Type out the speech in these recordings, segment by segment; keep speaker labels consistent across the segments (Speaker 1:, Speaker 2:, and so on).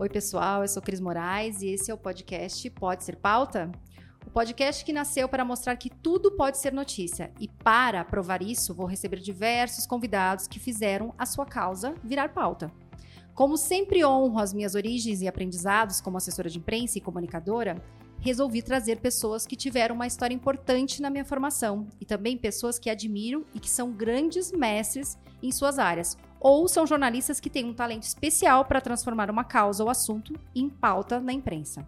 Speaker 1: Oi, pessoal, eu sou Cris Moraes e esse é o podcast Pode Ser Pauta? O podcast que nasceu para mostrar que tudo pode ser notícia. E para provar isso, vou receber diversos convidados que fizeram a sua causa virar pauta. Como sempre honro as minhas origens e aprendizados como assessora de imprensa e comunicadora, resolvi trazer pessoas que tiveram uma história importante na minha formação e também pessoas que admiro e que são grandes mestres em suas áreas, ou são jornalistas que têm um talento especial para transformar uma causa ou assunto em pauta na imprensa.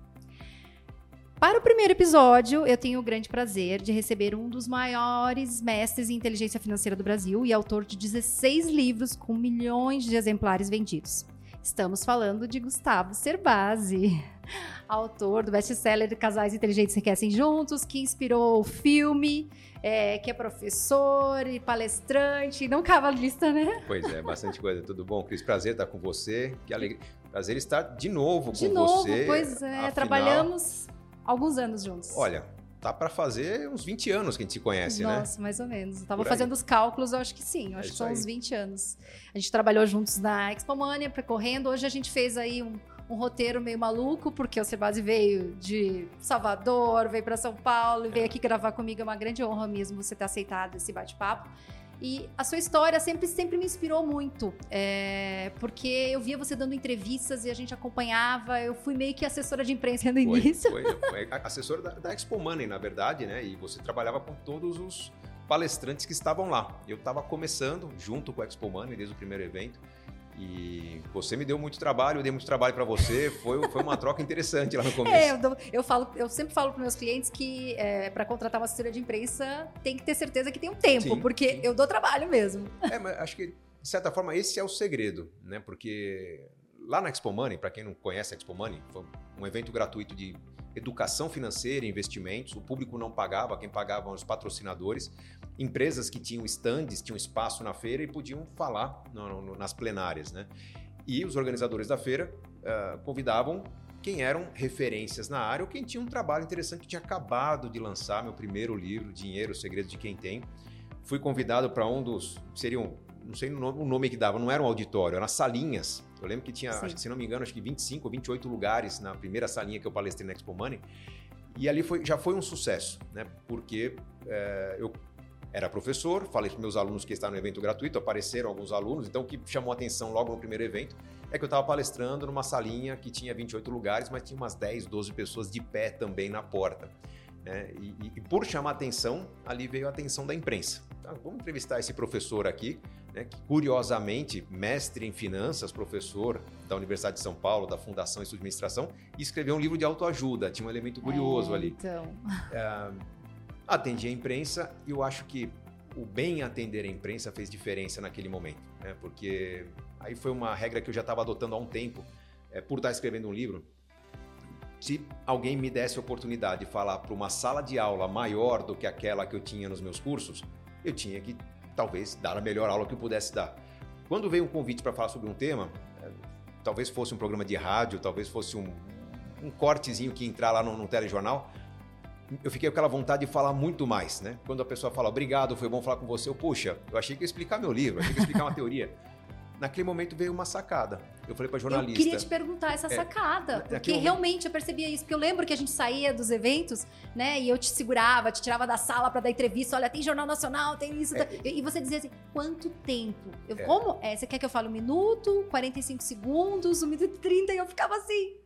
Speaker 1: Para o primeiro episódio, eu tenho o grande prazer de receber um dos maiores mestres em inteligência financeira do Brasil e autor de 16 livros com milhões de exemplares vendidos. Estamos falando de Gustavo Cerbasi, autor do best-seller Casais Inteligentes Enriquecem Juntos, que inspirou o filme, é, que é professor e palestrante, não cavalista, né?
Speaker 2: Pois é, bastante coisa. Tudo bom, Cris? Prazer estar com você. Que alegria. Prazer estar de novo
Speaker 1: de
Speaker 2: com
Speaker 1: novo,
Speaker 2: você.
Speaker 1: Pois é,
Speaker 2: Afinal,
Speaker 1: trabalhamos alguns anos juntos.
Speaker 2: Olha, tá para fazer uns 20 anos que a gente se conhece, né?
Speaker 1: Nossa, mais ou menos. Eu tava
Speaker 2: Por aí.
Speaker 1: fazendo os cálculos, eu acho que sim. Eu
Speaker 2: É
Speaker 1: acho que
Speaker 2: isso
Speaker 1: são
Speaker 2: aí.
Speaker 1: uns 20 anos. A gente trabalhou juntos na Expo Mania, percorrendo. Hoje a gente fez aí um, um roteiro meio maluco, porque o Sebase veio de Salvador, veio para São Paulo, e veio aqui gravar comigo. É uma grande honra mesmo você ter aceitado esse bate-papo. E a sua história sempre, sempre me inspirou muito, é, porque eu via você dando entrevistas e a gente acompanhava. Eu fui meio que assessora de imprensa no
Speaker 2: Foi,
Speaker 1: início.
Speaker 2: foi, foi assessora da, da Expo Money, na verdade, né? E você trabalhava com todos os palestrantes que estavam lá. Eu estava começando junto com a Expo Money desde o primeiro evento. E você me deu muito trabalho, eu dei muito trabalho para você. Foi, foi uma troca interessante lá no começo.
Speaker 1: É, eu, dou- eu falo, eu sempre falo para meus clientes que para contratar uma assessora de imprensa tem que ter certeza que tem um tempo,
Speaker 2: Sim,
Speaker 1: porque
Speaker 2: sim.
Speaker 1: eu dou trabalho mesmo.
Speaker 2: É, mas acho que, de certa forma, esse é o segredo, né? Porque lá na Expo Money, para quem não conhece a Expo Money, foi um evento gratuito de educação financeira e investimentos. O público não pagava, quem pagava eram os patrocinadores. Empresas que tinham stands, tinham espaço na feira e podiam falar no- no- nas plenárias, né? E os organizadores da feira ah, convidavam quem eram referências na área ou quem tinha um trabalho interessante. Tinha acabado de lançar meu primeiro livro, Dinheiro, o Segredo de Quem Tem. Fui convidado para um dos. Seriam. Não sei o nome, o nome que dava, não era um auditório, eram salinhas. Eu lembro que tinha, acho que, se não me engano, acho que 25 ou 28 lugares na primeira salinha que eu palestrei na Expo Money. E ali foi, já foi um sucesso, né? Porque eh, eu era professor, falei para meus alunos que estavam no evento gratuito, apareceram alguns alunos, então o que chamou a atenção logo no primeiro evento é que eu estava palestrando numa salinha que tinha 28 lugares, mas tinha umas 10, 12 pessoas de pé também na porta. né? E, e- e por chamar atenção, ali veio a atenção da imprensa. Tá, vamos entrevistar esse professor aqui, né, que curiosamente, mestre em finanças, professor da Universidade de São Paulo, da Fundação Estudo de Administração, e escreveu um livro de autoajuda. Tinha um elemento curioso
Speaker 1: É,
Speaker 2: ali.
Speaker 1: Então,
Speaker 2: Atendi a imprensa e eu acho que o bem atender a imprensa fez diferença naquele momento, né? Porque aí foi uma regra que eu já estava adotando há um tempo, é, por estar escrevendo um livro. Se alguém me desse a oportunidade de falar para uma sala de aula maior do que aquela que eu tinha nos meus cursos, eu tinha que talvez dar a melhor aula que eu pudesse dar. Quando veio um convite para falar sobre um tema, é, talvez fosse um programa de rádio, talvez fosse um, um cortezinho que entrar lá no, no telejornal, eu fiquei com aquela vontade de falar muito mais, né? Quando a pessoa fala, obrigado, foi bom falar com você, eu, puxa, eu achei que ia explicar meu livro, eu achei que ia explicar uma teoria. Naquele momento veio uma sacada. Eu falei para
Speaker 1: eu
Speaker 2: jornalista.
Speaker 1: queria te perguntar essa
Speaker 2: É,
Speaker 1: sacada,
Speaker 2: naquele
Speaker 1: porque
Speaker 2: momento-
Speaker 1: realmente eu percebia isso, porque eu lembro que a gente saía dos eventos, né, e eu te segurava, te tirava da sala para dar entrevista, olha, tem Jornal Nacional, tem isso,
Speaker 2: É.
Speaker 1: tá- e e você dizia assim, quanto tempo? Eu,
Speaker 2: É.
Speaker 1: Como? É, você quer que eu fale um minuto, 45 segundos, um minuto e 30, e eu ficava assim.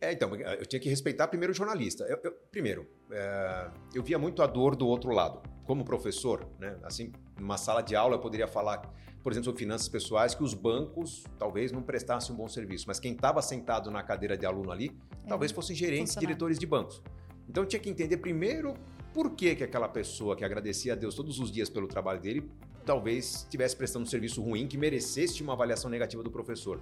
Speaker 2: É, então, eu tinha que respeitar primeiro o jornalista. Eu- eu- primeiro, é, eu via muito a dor do outro lado. Como professor, né? Assim, numa sala de aula eu poderia falar, por exemplo, sobre finanças pessoais, que os bancos talvez não prestassem um bom serviço, mas quem estava sentado na cadeira de aluno ali, talvez fossem gerentes, diretores de bancos. Então eu tinha que entender primeiro por que, que aquela pessoa que agradecia a Deus todos os dias pelo trabalho dele, talvez estivesse prestando um serviço ruim que merecesse uma avaliação negativa do professor.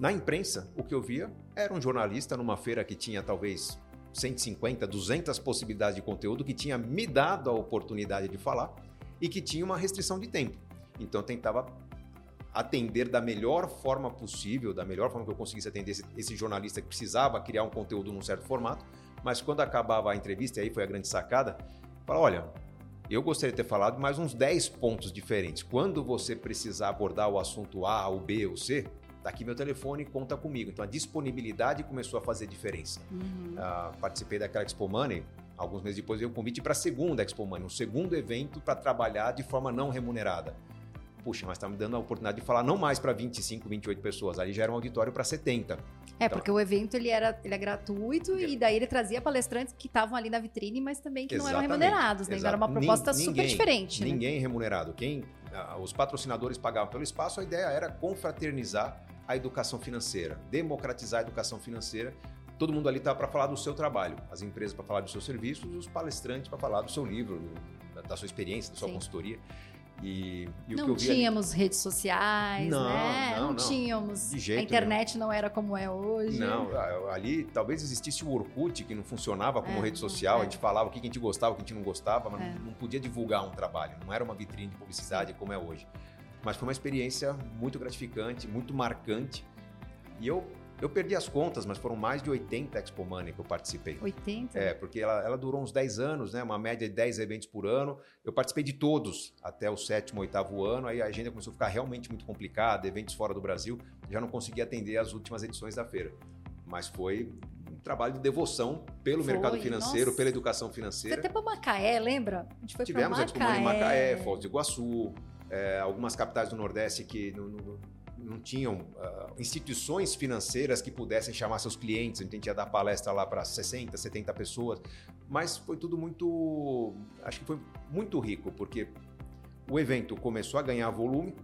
Speaker 2: Na imprensa, o que eu via era um jornalista numa feira que tinha talvez 150, 200 possibilidades de conteúdo, que tinha me dado a oportunidade de falar e que tinha uma restrição de tempo. Então eu tentava atender da melhor forma possível, da melhor forma que eu conseguisse atender esse, esse jornalista que precisava criar um conteúdo num certo formato, mas quando acabava a entrevista, aí foi a grande sacada, fala, olha, eu gostaria de ter falado mais uns 10 pontos diferentes. Quando você precisar abordar o assunto A, o B ou C, tá aqui meu telefone, conta comigo. Então a disponibilidade começou a fazer diferença.
Speaker 1: Uhum.
Speaker 2: Ah, participei daquela Expo Money, alguns meses depois veio o convite para a segunda Expo Money, um segundo evento para trabalhar de forma não remunerada. Puxa, mas está me dando a oportunidade de falar não mais para 25, 28 pessoas, ali já era um auditório para 70.
Speaker 1: É, porque o evento ele era, ele é gratuito e daí ele trazia palestrantes que estavam ali na vitrine, mas também que não eram
Speaker 2: Exatamente,
Speaker 1: remunerados, né? Então era uma proposta
Speaker 2: Nin-
Speaker 1: super
Speaker 2: ninguém-
Speaker 1: diferente. né?
Speaker 2: Ninguém remunerado. Quem ah, os patrocinadores pagavam pelo espaço, a ideia era confraternizar a educação financeira, democratizar a educação financeira. Todo mundo ali estava para falar do seu trabalho, as empresas para falar dos seus serviços, os palestrantes para falar do seu livro, do- da, sua experiência, da sua
Speaker 1: Sim.
Speaker 2: consultoria. E, e o que
Speaker 1: Não
Speaker 2: eu vi ali-
Speaker 1: tínhamos redes sociais,
Speaker 2: Não,
Speaker 1: né?
Speaker 2: não, não.
Speaker 1: tínhamos.
Speaker 2: De jeito
Speaker 1: a internet não era como é hoje.
Speaker 2: Não, ali talvez existisse o Orkut, que não funcionava como
Speaker 1: É,
Speaker 2: rede social,
Speaker 1: é.
Speaker 2: a gente falava o que a gente gostava, o que a gente não gostava, mas
Speaker 1: É.
Speaker 2: não, não podia divulgar um trabalho, não era uma vitrine de publicidade como é hoje. Mas foi uma experiência muito gratificante, muito marcante, e eu, eu perdi as contas, mas foram mais de 80 Expo Money que eu participei.
Speaker 1: 80?
Speaker 2: É, porque ela, ela durou uns 10 anos, né? Uma média de 10 eventos por ano. Eu participei de todos até o sétimo, oitavo ano. Aí a agenda começou a ficar realmente muito complicada, eventos fora do Brasil. Já não consegui atender as últimas edições da feira. Mas foi um trabalho de devoção pelo
Speaker 1: Foi,
Speaker 2: mercado financeiro,
Speaker 1: nossa.
Speaker 2: pela educação
Speaker 1: Foi
Speaker 2: financeira.
Speaker 1: até pra Macaé, lembra? A gente foi
Speaker 2: Tivemos Expo. Money em Macaé, Foz do Iguaçu, é, algumas capitais do Nordeste que não, não- não tinham ah, instituições financeiras que pudessem chamar seus clientes. A gente ia dar palestra lá para 60, 70 pessoas. Mas foi tudo muito. Acho que foi muito rico, porque o evento começou a ganhar volume.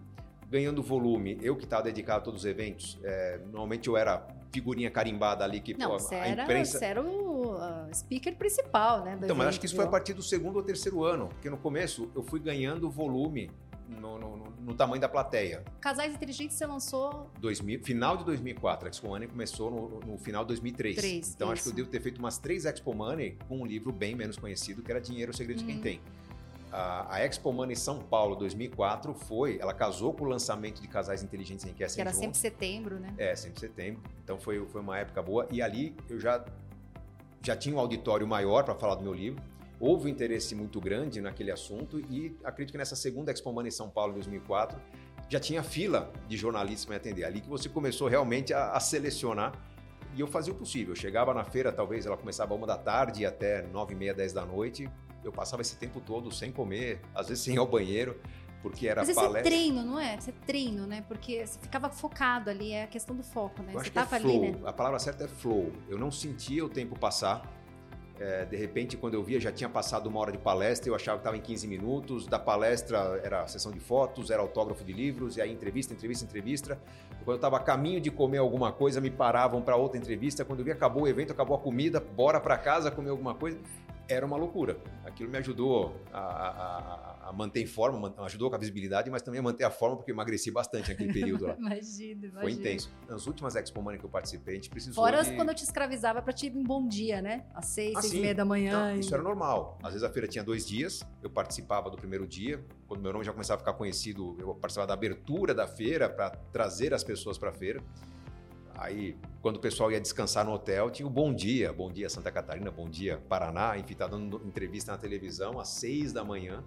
Speaker 2: Ganhando volume, eu que estava dedicado a todos os eventos, é, normalmente eu era figurinha carimbada ali que
Speaker 1: Não,
Speaker 2: pô,
Speaker 1: você
Speaker 2: a
Speaker 1: era,
Speaker 2: imprensa.
Speaker 1: você era o ah, speaker principal, né?
Speaker 2: Então, mas
Speaker 1: evento,
Speaker 2: acho que isso foi a
Speaker 1: viu?
Speaker 2: partir do segundo ou terceiro ano, porque no começo eu fui ganhando volume no, no- no- tamanho da plateia.
Speaker 1: Casais Inteligentes você lançou
Speaker 2: 2000, final de 2004, a Expo Money começou no, no final de 2003.
Speaker 1: Três,
Speaker 2: então acho que
Speaker 1: isso.
Speaker 2: eu devo ter feito umas três Expo Money com um livro bem menos conhecido, que era Dinheiro, o Segredo de Quem
Speaker 1: Uhum.
Speaker 2: Tem. A, a Expo Money São Paulo 2004 foi, ela casou com o lançamento de Casais Inteligentes em
Speaker 1: que era
Speaker 2: juntos.
Speaker 1: sempre setembro, né?
Speaker 2: É, sempre setembro. Então foi, foi uma época boa. E ali eu já, já tinha um auditório maior para falar do meu livro. Houve um interesse muito grande naquele assunto e acredito que nessa segunda Expo Money em São Paulo, em 2004, já tinha fila de jornalistas para atender. Ali que você começou realmente a, a selecionar e eu fazia o possível. Eu chegava na feira, talvez ela começava uma da tarde e até nove e meia, dez da noite. Eu passava esse tempo todo sem comer, às vezes sem ir ao banheiro, porque era
Speaker 1: Mas esse
Speaker 2: palestra.
Speaker 1: é treino, não é? Você é treino, né? Porque você ficava focado ali, é a questão do foco, né?
Speaker 2: Eu
Speaker 1: Você
Speaker 2: acho que é flow.
Speaker 1: ali, né?
Speaker 2: A palavra certa é flow. Eu não sentia o tempo passar. É, de repente, quando eu via, já tinha passado uma hora de palestra, eu achava que estava em 15 minutos. Da palestra era sessão de fotos, era autógrafo de livros, e aí entrevista, entrevista, entrevista. Quando eu estava a caminho de comer alguma coisa, me paravam para outra entrevista. Quando eu vi, acabou o evento, acabou a comida, bora para casa comer alguma coisa. Era uma loucura. Aquilo me ajudou a, a- a- manter em forma, ajudou com a visibilidade, mas também a manter a forma, porque eu emagreci bastante naquele período lá.
Speaker 1: Imagina, imagina.
Speaker 2: Foi intenso. Nas últimas Expo Money que eu participei, a gente precisou
Speaker 1: Fora
Speaker 2: de...
Speaker 1: quando eu te escravizava pra te ir em bom dia, né? Às seis,
Speaker 2: Ah,
Speaker 1: seis e meia da manhã.
Speaker 2: Não, isso
Speaker 1: e-
Speaker 2: era normal. Às vezes a feira tinha dois dias, eu participava do primeiro dia. Quando meu nome já começava a ficar conhecido, eu participava da abertura da feira para trazer as pessoas para a feira. Aí, quando o pessoal ia descansar no hotel, tinha o Bom Dia, Bom Dia Santa Catarina, Bom Dia Paraná, enfim, tá dando entrevista na televisão às seis da manhã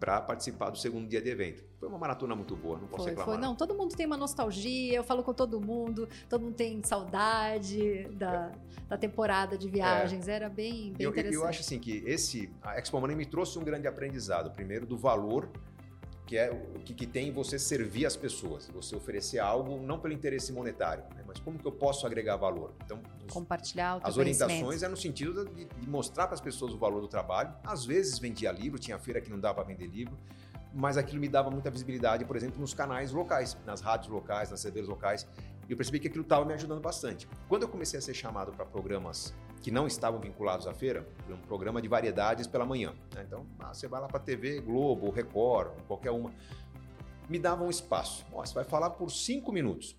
Speaker 2: para participar do segundo dia de evento. Foi uma maratona muito boa, não posso
Speaker 1: Foi,
Speaker 2: reclamar.
Speaker 1: foi. Não, todo mundo tem uma nostalgia, eu falo com todo mundo, todo mundo tem saudade da, da temporada de viagens. Era bem, bem
Speaker 2: eu, eu-
Speaker 1: interessante.
Speaker 2: eu acho assim que esse a Expo Money me trouxe um grande aprendizado. Primeiro do valor que é o que, que tem você servir as pessoas, você oferecer algo não pelo interesse monetário, né, mas como que eu posso agregar valor. Então os-
Speaker 1: Compartilhar o
Speaker 2: as orientações é no sentido de, de mostrar para as pessoas o valor do trabalho. Às vezes vendia livro, tinha feira que não dava para vender livro, mas aquilo me dava muita visibilidade, por exemplo, nos canais locais, nas rádios locais, nas CDs locais. E eu percebi que aquilo estava me ajudando bastante. Quando eu comecei a ser chamado para programas que não estavam vinculados à feira, um programa de variedades pela manhã. né? Então, ah, você vai lá para a TV Globo, Record, qualquer uma. Me dava um espaço. Ó, você vai falar por cinco minutos.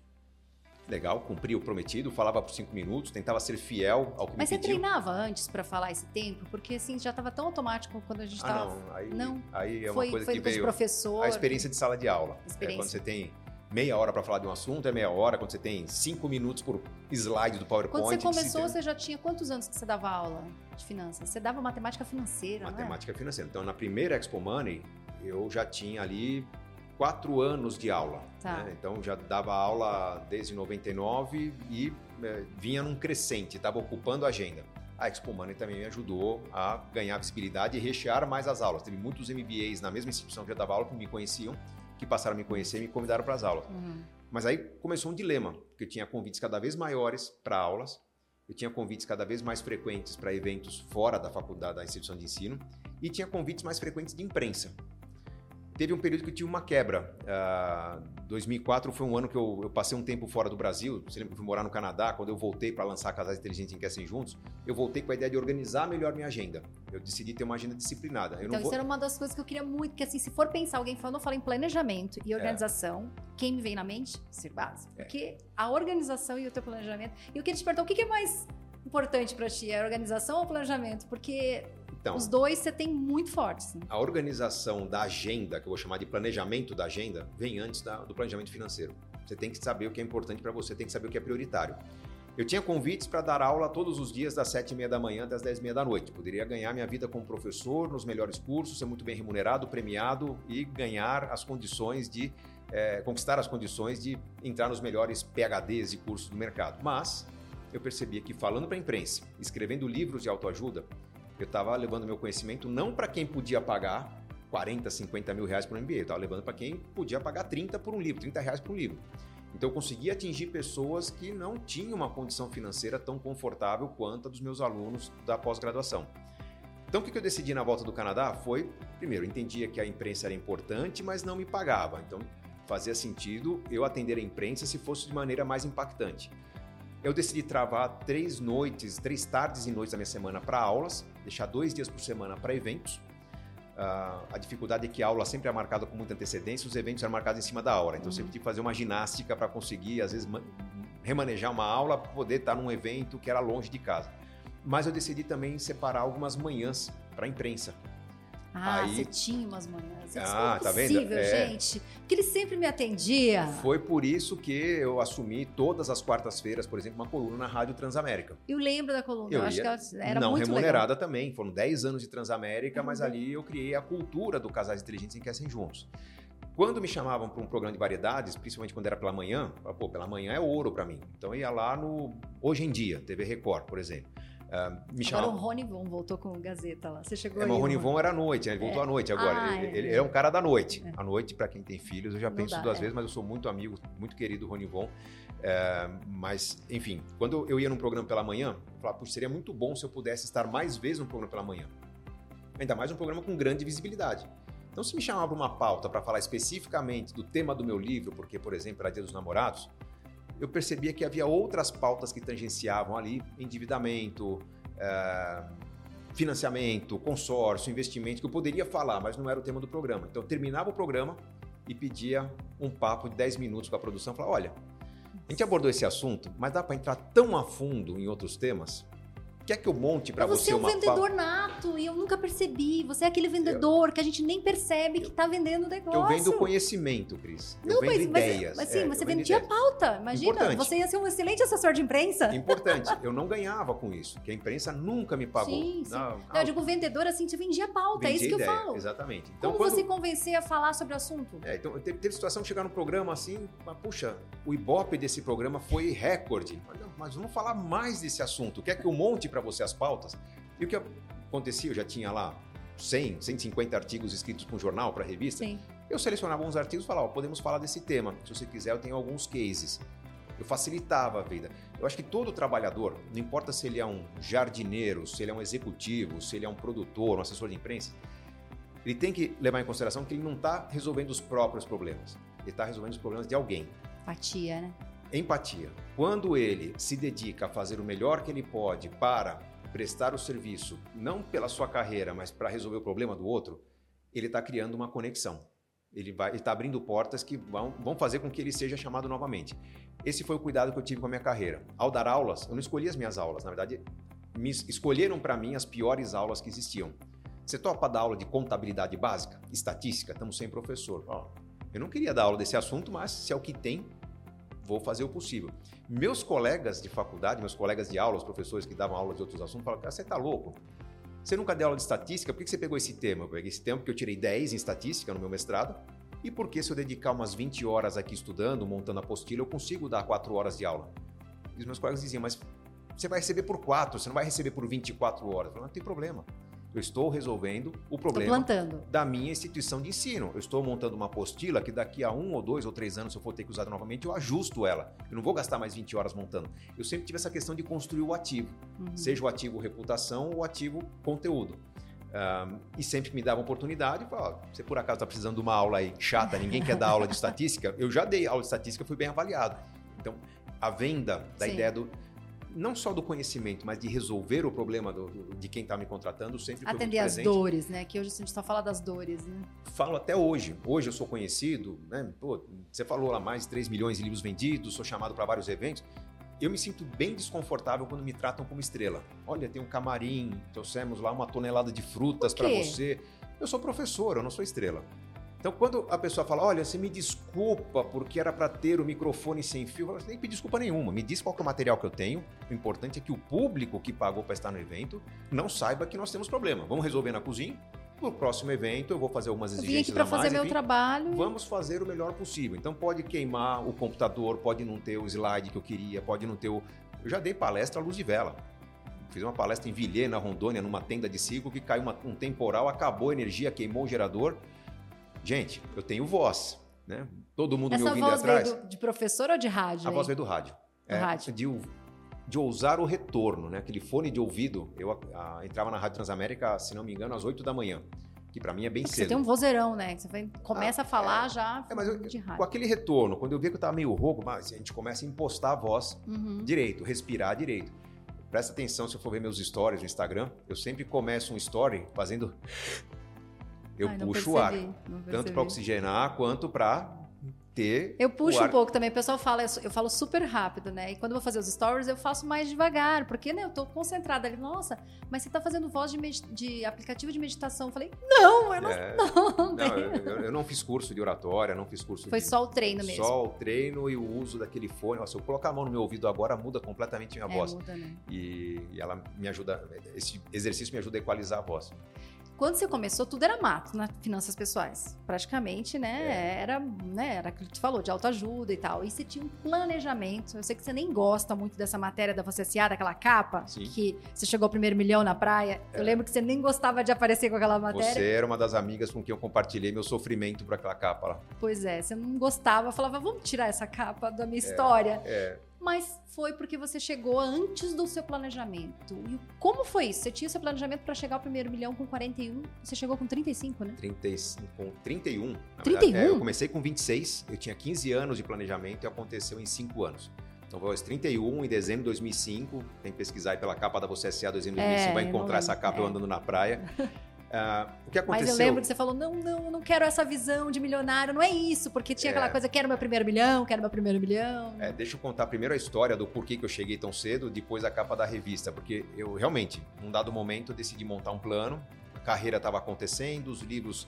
Speaker 2: Legal, cumpri o prometido, falava por cinco minutos, tentava ser fiel ao que
Speaker 1: Mas
Speaker 2: me
Speaker 1: você
Speaker 2: pediu.
Speaker 1: treinava antes pra falar esse tempo? Porque assim, já tava tão automático quando a gente
Speaker 2: Ah,
Speaker 1: tava.
Speaker 2: não. Aí,
Speaker 1: Não.
Speaker 2: aí é uma
Speaker 1: foi
Speaker 2: coisa
Speaker 1: foi
Speaker 2: que veio.
Speaker 1: professor.
Speaker 2: A experiência de sala de aula. É, quando você tem meia hora para falar de um assunto, é meia hora. Quando você tem cinco minutos por slide do PowerPoint.
Speaker 1: Quando você começou,
Speaker 2: tem-
Speaker 1: você já tinha quantos anos que você dava aula de finanças? Você dava matemática financeira, é?
Speaker 2: Matemática financeira. Então, na primeira Expo Money, eu já tinha ali quatro anos de aula.
Speaker 1: Tá.
Speaker 2: né? Então já dava aula desde 99 e eh, vinha num crescente, estava ocupando a agenda. A Expo Money também me ajudou a ganhar visibilidade e rechear mais as aulas. Teve muitos MBAs na mesma instituição que eu dava aula que me conheciam, que passaram a me conhecer e me convidaram para as aulas.
Speaker 1: Uhum.
Speaker 2: Mas aí começou um dilema, porque eu tinha convites cada vez maiores para aulas, eu tinha convites cada vez mais frequentes para eventos fora da faculdade, da instituição de ensino, e tinha convites mais frequentes de imprensa. Teve um período que eu tive uma quebra. Ah, 2004 foi um ano que eu, eu passei um tempo fora do Brasil. Você lembra que eu fui morar no Canadá? Quando eu voltei para lançar Casais Inteligentes em Querem Juntos, eu voltei com a ideia de organizar melhor minha agenda. Eu decidi ter uma agenda disciplinada. Eu
Speaker 1: Então,
Speaker 2: vou...
Speaker 1: isso era uma das coisas que eu queria muito, que assim, se for pensar, alguém falando, eu falo em planejamento e organização, quem me vem na mente? Ser base.
Speaker 2: É.
Speaker 1: Porque a organização e o teu planejamento. E eu queria te perguntar, o que que é mais importante para ti? É a organização ou o planejamento? Porque
Speaker 2: Então,
Speaker 1: os dois você tem muito fortes. né?
Speaker 2: a organização da agenda, que eu vou chamar de planejamento da agenda, vem antes da- do planejamento financeiro. Você tem que saber o que é importante para você, tem que saber o que é prioritário. Eu tinha convites para dar aula todos os dias das sete e meia da manhã até as dez e meia da noite. Poderia ganhar minha vida como professor nos melhores cursos, ser muito bem remunerado, premiado e ganhar as condições de eh, conquistar as condições de entrar nos melhores PhDs e cursos do mercado. Mas eu percebia que falando para a imprensa, escrevendo livros de autoajuda, eu estava levando meu conhecimento não para quem podia pagar 40, 50 mil reais por um MBA, eu estava levando para quem podia pagar 30 por um livro, 30 reais por um livro. Então eu consegui atingir pessoas que não tinham uma condição financeira tão confortável quanto a dos meus alunos da pós-graduação. Então o que eu decidi na volta do Canadá foi, primeiro, entendia que a imprensa era importante, mas não me pagava. Então fazia sentido eu atender a imprensa se fosse de maneira mais impactante. Eu decidi travar três noites, três tardes e noites da minha semana para aulas, deixar dois dias por semana para eventos. Ah, a dificuldade é que a aula sempre é marcada com muita antecedência, os eventos eram marcados em cima da hora. Então eu
Speaker 1: Uhum.
Speaker 2: sempre tive que fazer uma ginástica para conseguir, às vezes, ma- remanejar uma aula para poder estar num evento que era longe de casa. Mas eu decidi também separar algumas manhãs para a imprensa.
Speaker 1: Ah,
Speaker 2: Aí-
Speaker 1: você tinha umas manhãs. Isso
Speaker 2: Ah,
Speaker 1: é
Speaker 2: tá vendo?
Speaker 1: impossível,
Speaker 2: É.
Speaker 1: gente. Porque ele sempre me atendia.
Speaker 2: Foi por isso que eu assumi todas as quartas-feiras, por exemplo, uma coluna na Rádio Transamérica.
Speaker 1: Eu lembro da coluna. Eu,
Speaker 2: Eu
Speaker 1: acho que ela era
Speaker 2: não
Speaker 1: muito
Speaker 2: remunerada também. Foram 10 anos de Transamérica, mas
Speaker 1: Uhum.
Speaker 2: ali eu criei a cultura do Casais Inteligentes em Querem Juntos. Quando me chamavam para um programa de variedades, principalmente quando era pela manhã, eu falava, pô, pela manhã é ouro para mim. Então eu ia lá no Hoje em Dia, TV Record, por exemplo. Ah, me
Speaker 1: Agora o Von voltou com o Gazeta lá. Você chegou
Speaker 2: É,
Speaker 1: aí.
Speaker 2: mas o Rony? Von era à noite, ele voltou
Speaker 1: É.
Speaker 2: à noite agora.
Speaker 1: Ah,
Speaker 2: ele,
Speaker 1: é.
Speaker 2: ele é um cara da noite.
Speaker 1: É.
Speaker 2: À noite, para quem tem filhos, eu já
Speaker 1: Não
Speaker 2: penso
Speaker 1: dá,
Speaker 2: duas
Speaker 1: é.
Speaker 2: vezes, mas eu sou muito amigo, muito querido do Rony Von. É, mas, enfim, quando eu ia num programa pela manhã, eu falava, puxa, seria muito bom se eu pudesse estar mais vezes num programa pela manhã. Ainda mais um programa com grande visibilidade. Então, se me chamava para uma pauta para falar especificamente do tema do meu livro, porque, por exemplo, era Dia dos Namorados, eu percebia que havia outras pautas que tangenciavam ali endividamento, é, financiamento, consórcio, investimento, que eu poderia falar, mas não era o tema do programa. Então, eu terminava o programa e pedia um papo de 10 minutos com a produção. Falava, olha, a gente abordou esse assunto, mas dá para entrar tão a fundo em outros temas? Quer que eu monte para
Speaker 1: Mas
Speaker 2: você
Speaker 1: você é um
Speaker 2: uma
Speaker 1: vendedor nato e eu nunca percebi. Você é aquele vendedor que a gente nem percebe que tá vendendo o negócio.
Speaker 2: Eu vendo conhecimento, Cris. Eu
Speaker 1: Não,
Speaker 2: vendo
Speaker 1: mas, mas-
Speaker 2: ideias.
Speaker 1: mas, sim,
Speaker 2: É,
Speaker 1: você
Speaker 2: eu vendo
Speaker 1: vendia
Speaker 2: ideias.
Speaker 1: pauta. Imagina,
Speaker 2: Importante.
Speaker 1: você ia ser um excelente assessor de imprensa.
Speaker 2: Importante, eu não ganhava com isso, que a imprensa nunca me pagou.
Speaker 1: Sim, sim.
Speaker 2: Não,
Speaker 1: Não, eu digo vendedor assim, você vendia pauta. é
Speaker 2: vendia
Speaker 1: isso que
Speaker 2: ideia,
Speaker 1: eu falo.
Speaker 2: Exatamente. Então,
Speaker 1: Como
Speaker 2: quando...
Speaker 1: você convencer a falar sobre o assunto?
Speaker 2: É, então, teve, teve situação de chegar no programa assim, mas, puxa, o ibope desse programa foi recorde. Mas, mas vamos falar mais desse assunto. Quer que eu monte para você as pautas? E o que acontecia? Eu já tinha lá 100, 150 artigos escritos para um jornal, para revista.
Speaker 1: Sim.
Speaker 2: Eu selecionava uns artigos e falava, podemos falar desse tema. Se você quiser, eu tenho alguns cases. Eu facilitava a vida. Eu acho que todo trabalhador, não importa se ele é um jardineiro, se ele é um executivo, se ele é um produtor, um assessor de imprensa, ele tem que levar em consideração que ele não está resolvendo os próprios problemas. Ele está resolvendo os problemas de alguém.
Speaker 1: Empatia, né?
Speaker 2: Empatia. Quando ele se dedica a fazer o melhor que ele pode para prestar o serviço, não pela sua carreira, mas para resolver o problema do outro, ele está criando uma conexão. Ele está abrindo portas que vão, vão fazer com que ele seja chamado novamente. Esse foi o cuidado que eu tive com a minha carreira. Ao dar aulas, eu não escolhi as minhas aulas, na verdade, me escolheram para mim as piores aulas que existiam. Você topa dar aula de contabilidade básica, estatística? Estamos sem professor. Ó, eu não queria dar aula desse assunto, mas se é o que tem, vou fazer o possível. Meus colegas de faculdade, meus colegas de aula, os professores que davam aula de outros assuntos, falaram: cara, você tá louco? Você nunca deu aula de estatística? Por que você pegou esse tema? Eu peguei esse tema porque eu tirei 10 em estatística no meu mestrado E porque se eu dedicar umas 20 horas aqui estudando, montando apostila, eu consigo dar 4 horas de aula? E os meus colegas diziam, mas você vai receber por 4, você não vai receber por 24 horas. Eu falei, não tem problema. Eu estou resolvendo o problema da minha instituição de ensino. Eu estou montando uma apostila que daqui a um ou dois ou três anos, se eu for ter que usar novamente, eu ajusto ela. Eu não vou gastar mais 20 horas montando. Eu sempre tive essa questão de construir o ativo, uhum. seja o ativo reputação ou o ativo conteúdo. Um, e sempre que me dava oportunidade, eu falava, você por acaso está precisando de uma aula aí chata, ninguém quer dar aula de estatística? Eu já dei aula de estatística, fui bem avaliado. Então, a venda da Sim. ideia do não só do conhecimento, mas de resolver o problema do, do, de quem está me contratando sempre foi
Speaker 1: Atender as dores, né? Que hoje a gente só fala das dores, né?
Speaker 2: Falo até hoje. Hoje eu sou conhecido, né? Pô, você falou lá mais de 3 milhões de livros vendidos, sou chamado para vários eventos. Eu me sinto bem desconfortável quando me tratam como estrela. Olha, tem um camarim, trouxemos lá uma tonelada de frutas para você. Eu sou professor, eu não sou estrela. Então, quando a pessoa fala, olha, você me desculpa porque era para ter o microfone sem fio, eu falo, nem pedir desculpa nenhuma. Me diz qual é o material que eu tenho. O importante é que o público que pagou para estar no evento não saiba que nós temos problema. Vamos resolver na cozinha. No próximo evento, eu vou fazer algumas exigências eu vim aqui
Speaker 1: para fazer meu trabalho.
Speaker 2: Vamos fazer o melhor possível. Então, pode queimar o computador, pode não ter o slide que eu queria, pode não ter o. Eu já dei palestra à luz de vela. Fiz uma palestra em Vilhena, Rondônia, numa tenda de ciclo que caiu uma, um temporal, acabou a energia, queimou o gerador. Gente, eu tenho voz, né? Todo mundo
Speaker 1: Essa
Speaker 2: me ouvindo
Speaker 1: voz
Speaker 2: atrás.
Speaker 1: Veio do, de professor ou de rádio?
Speaker 2: A voz veio do rádio.
Speaker 1: Do é, rádio.
Speaker 2: De, de ousar o retorno, né? Aquele fone de ouvido. Eu a, a, entrava na Rádio Transamérica, se não me engano, às 8 da manhã. Que para mim é bem Porque cedo.
Speaker 1: Você tem um vozeirão, né? Você começa ah, a falar é, já
Speaker 2: é, mas eu, de rádio. Com aquele retorno, quando eu vi que eu tava meio rouco, mas a gente começa a impostar a voz uhum. direito, respirar direito. Presta atenção se eu for ver meus stories no Instagram. Eu sempre começo um story fazendo eu Ai, puxo o ar. Tanto para oxigenar quanto para ter.
Speaker 1: Eu puxo um pouco também. O pessoal fala, eu falo super rápido, né? E quando eu vou fazer os stories, eu faço mais devagar, porque né, eu tô concentrada ali. Nossa, mas você tá fazendo voz de, de aplicativo de meditação. Eu falei, não, eu não. É.
Speaker 2: Não, não eu, eu, não fiz curso de oratória, não fiz curso
Speaker 1: Foi
Speaker 2: de,
Speaker 1: só o treino mesmo.
Speaker 2: Só o treino e o uso daquele fone. Nossa, eu colocar a mão no meu ouvido agora, muda completamente a minha
Speaker 1: é,
Speaker 2: voz.
Speaker 1: Muda, né?
Speaker 2: e, e ela me ajuda, esse exercício me ajuda a equalizar a voz.
Speaker 1: Quando você começou, tudo era mato nas finanças pessoais. Praticamente, né? É. Era, né? Era aquilo que tu falou, de autoajuda e tal. E você tinha um planejamento. Eu sei que você nem gosta muito dessa matéria da você se daquela capa, Sim. que você chegou ao primeiro milhão na praia. É. Eu lembro que você nem gostava de aparecer com aquela matéria.
Speaker 2: Você era uma das amigas com quem eu compartilhei meu sofrimento para aquela capa lá.
Speaker 1: Pois é, você não gostava, falava, vamos tirar essa capa da minha é, história.
Speaker 2: É
Speaker 1: mas foi porque você chegou antes do seu planejamento. E como foi isso? Você tinha seu planejamento para chegar ao primeiro milhão com 41, você chegou com 35, né?
Speaker 2: 35, com 31.
Speaker 1: 31?
Speaker 2: Verdade, é, eu comecei com 26, eu tinha 15 anos de planejamento e aconteceu em 5 anos. Então foi aos 31 em dezembro de 2005. Tem que pesquisar aí pela capa da Você SA dezembro de 2005, é, vai encontrar essa capa é. eu andando na praia. Uh, o que aconteceu?
Speaker 1: Mas eu lembro que você falou: não, não, não quero essa visão de milionário, não é isso, porque tinha é... aquela coisa: quero meu primeiro milhão, quero meu primeiro milhão.
Speaker 2: É, deixa eu contar primeiro a história do porquê que eu cheguei tão cedo, depois a capa da revista, porque eu realmente, num dado momento, decidi montar um plano, a carreira estava acontecendo, os livros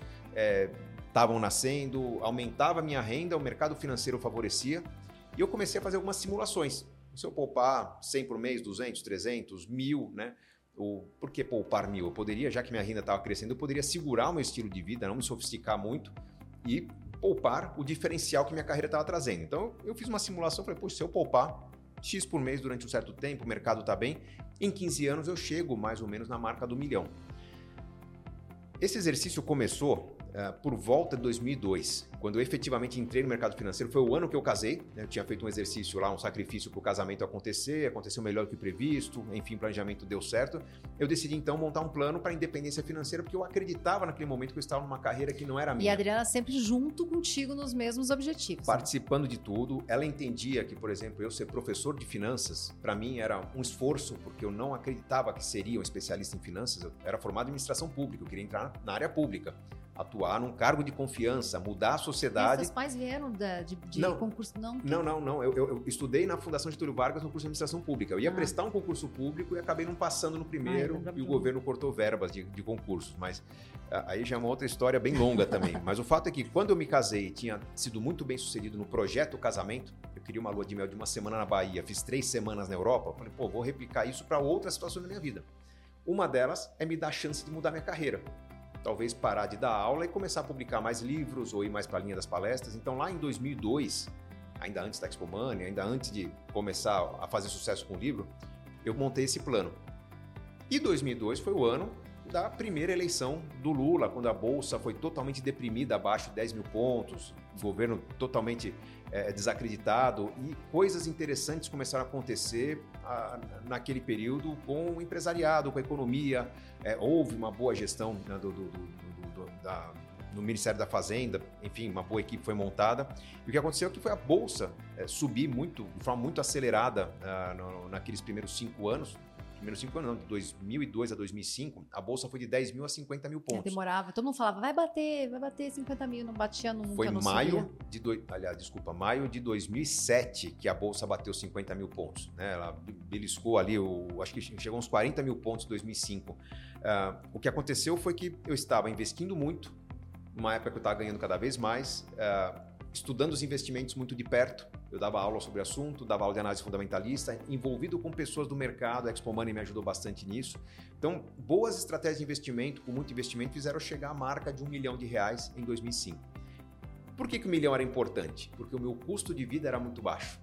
Speaker 2: estavam é, nascendo, aumentava a minha renda, o mercado financeiro favorecia, e eu comecei a fazer algumas simulações. Se eu poupar 100 por mês, 200, 300, mil, né? Ou por que poupar mil? Eu poderia, já que minha renda estava crescendo, eu poderia segurar o meu estilo de vida, não me sofisticar muito e poupar o diferencial que minha carreira estava trazendo. Então eu fiz uma simulação, falei, poxa, se eu poupar X por mês durante um certo tempo, o mercado está bem, em 15 anos eu chego mais ou menos na marca do milhão. Esse exercício começou uh, por volta de 2002, quando eu efetivamente entrei no mercado financeiro. Foi o ano que eu casei, né? eu tinha feito um exercício lá, um sacrifício para o casamento acontecer, aconteceu melhor que o previsto, enfim, o planejamento deu certo. Eu decidi então montar um plano para a independência financeira, porque eu acreditava naquele momento que eu estava numa carreira que não era minha.
Speaker 1: E a Adriana sempre junto contigo nos mesmos objetivos.
Speaker 2: Né? Participando né? de tudo. Ela entendia que, por exemplo, eu ser professor de finanças, para mim era um esforço, porque eu não acreditava que seria um especialista em finanças. Eu era formado em administração pública, eu queria entrar na área pública atuar num cargo de confiança, mudar a sociedade. E
Speaker 1: seus pais vieram da, de, de
Speaker 2: não,
Speaker 1: concurso? Não,
Speaker 2: não, não. não. Eu, eu, eu, estudei na Fundação Getúlio Vargas no curso de administração pública. Eu ia ah. prestar um concurso público e acabei não passando no primeiro Ai, e o governo cortou verbas de, de concursos. Mas aí já é uma outra história bem longa também. Mas o fato é que quando eu me casei e tinha sido muito bem sucedido no projeto casamento, eu queria uma lua de mel de uma semana na Bahia, fiz três semanas na Europa, falei, pô, vou replicar isso para outras situações da minha vida. Uma delas é me dar a chance de mudar minha carreira. Talvez parar de dar aula e começar a publicar mais livros ou ir mais para a linha das palestras. Então, lá em 2002, ainda antes da Expo Money, ainda antes de começar a fazer sucesso com o livro, eu montei esse plano. E 2002 foi o ano da primeira eleição do Lula, quando a Bolsa foi totalmente deprimida, abaixo de 10 mil pontos, governo totalmente é, desacreditado, e coisas interessantes começaram a acontecer a, naquele período com o empresariado, com a economia. É, houve uma boa gestão né, do, do, do, da, no Ministério da Fazenda, enfim, uma boa equipe foi montada. E o que aconteceu é que foi a Bolsa é, subir muito, de forma muito acelerada uh, no, naqueles primeiros cinco anos, primeiros cinco anos, não, de 2002 a 2005, a bolsa foi de 10 mil a 50 mil pontos.
Speaker 1: É, demorava, todo mundo falava, vai bater, vai bater 50 mil, não batia nunca.
Speaker 2: Foi maio de, do, aliás, desculpa, maio de 2007 que a bolsa bateu 50 mil pontos. Né? Ela beliscou ali, o, acho que chegou uns 40 mil pontos em 2005. Uh, ah, o que aconteceu foi que eu estava investindo muito, numa época que eu estava ganhando cada vez mais, uh, estudando os investimentos muito de perto, eu dava aula sobre o assunto, dava aula de análise fundamentalista, envolvido com pessoas do mercado, a Expo Money me ajudou bastante nisso. Então, boas estratégias de investimento, com muito investimento, fizeram chegar à marca de um milhão de reais em 2005. Por que, que o milhão era importante? Porque o meu custo de vida era muito baixo.